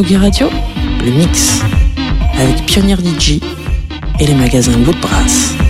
Tsugi Radio, le mix, avec Pionnier DJ et les magasins Woodbrass. Bonjour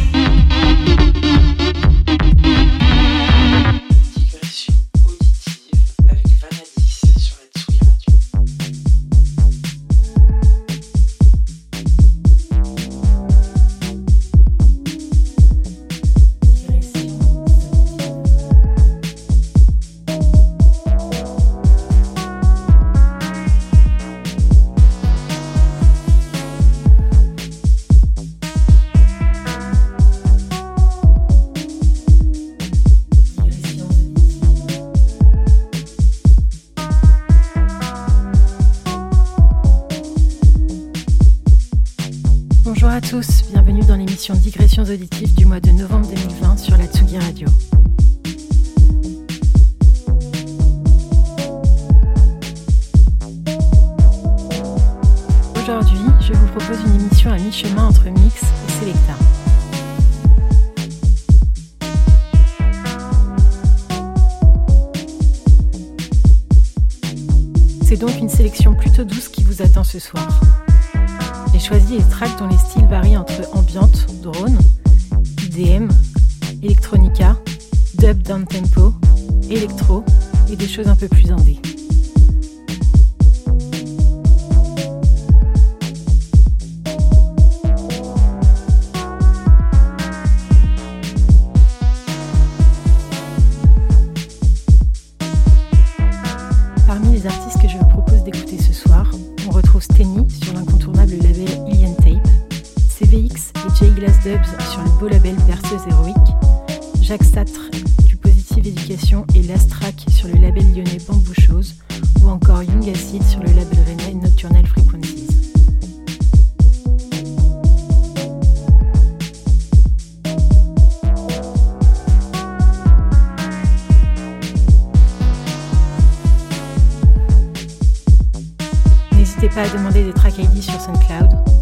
pas à demander des track ID sur SoundCloud.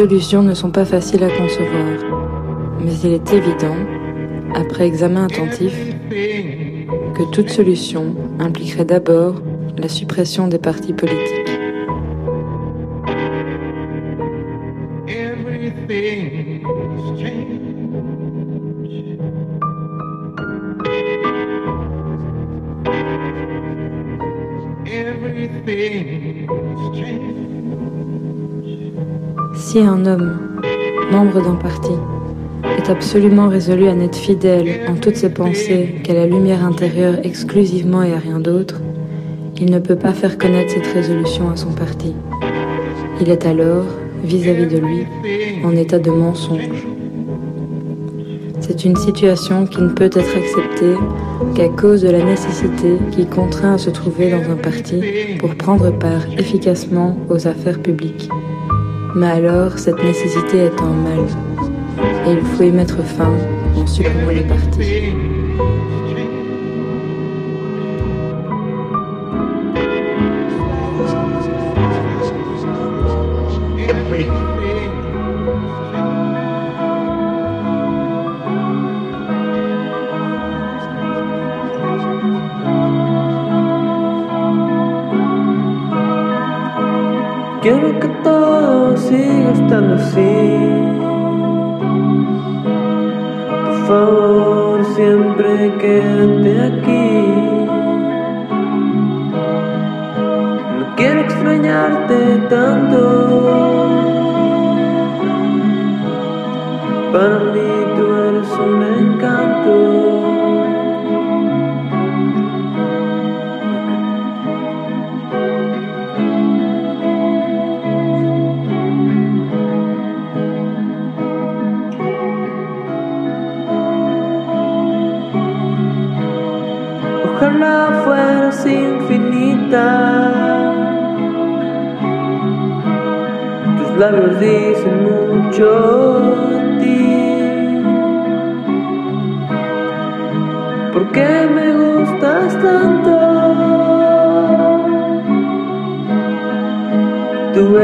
Solutions ne sont pas faciles à concevoir, mais il est évident, après examen attentif, que toute solution impliquerait d'abord la suppression des partis politiques. Homme, membre d'un parti, est absolument résolu à n'être fidèle en toutes ses pensées qu'à la lumière intérieure exclusivement et à rien d'autre, il ne peut pas faire connaître cette résolution à son parti. Il est alors, vis-à-vis -vis de lui, en état de mensonge. C'est une situation qui ne peut être acceptée qu'à cause de la nécessité qui contraint à se trouver dans un parti pour prendre part efficacement aux affaires publiques. Mais alors, cette nécessité est en mal, et il faut y mettre fin en supprimant les partis. ¿Por qué me gustas tanto? Tú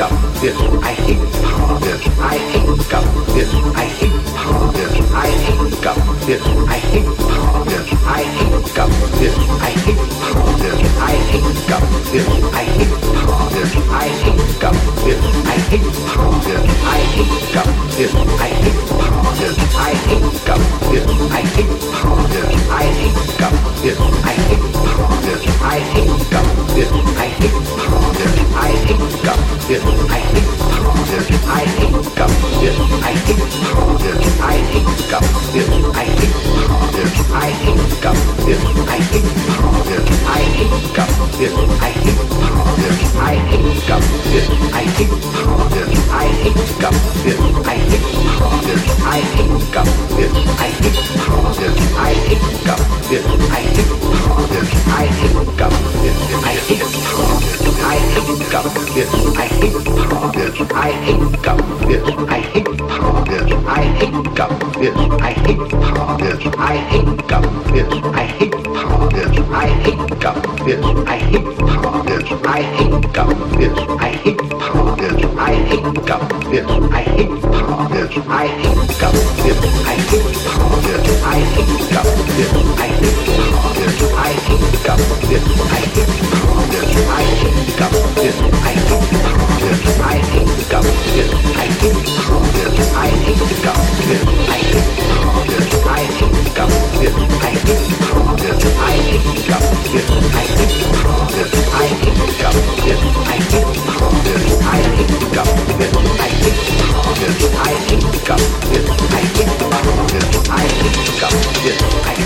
I hate this, I hate gum, I hate this, I hate gum, I hate this, I hate gum, I hate this, I hate gum, I hate this, I hate gum, I hate this, I hate gum, I hate this, I hate gum, I hate this, I hate gum, I hate gum, this, I hate this, I gum, this, I hate this, I gum, this, I hate this, I gum, this, I hate this, I gum, this, I hate this, I gum, this, I hate this, I gum, this, I hate this, I gum, this, I hate this, I gum, this, I hate this, I gum, this, I hate this, I hate gum, this, I hate this, I hate this, I hate this, I hate gum, this, I hate this, I hate gum, this, I hate this, I hate gum, this, I hate this, I hate gum, this, I hate this, I hate this, I hate this, I hate gum, this, I hate this, I hate this, I hate this, I hate this, I hate this, I hate gum, this, I hate this, I hate gum, this, I hate this, I hate gum, this, I hate this, I hate gum, this, I hate this, I hate gum, this, I hate this, I hate gum, this, I hate this, I hate gum, this, I hate this, I hate gum, this, I hate this, I hate gum, this, I hate this, I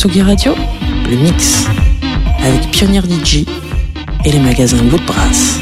Tsugi Radio, le mix, avec Pionnier DJ et les magasins Bout de Brasse.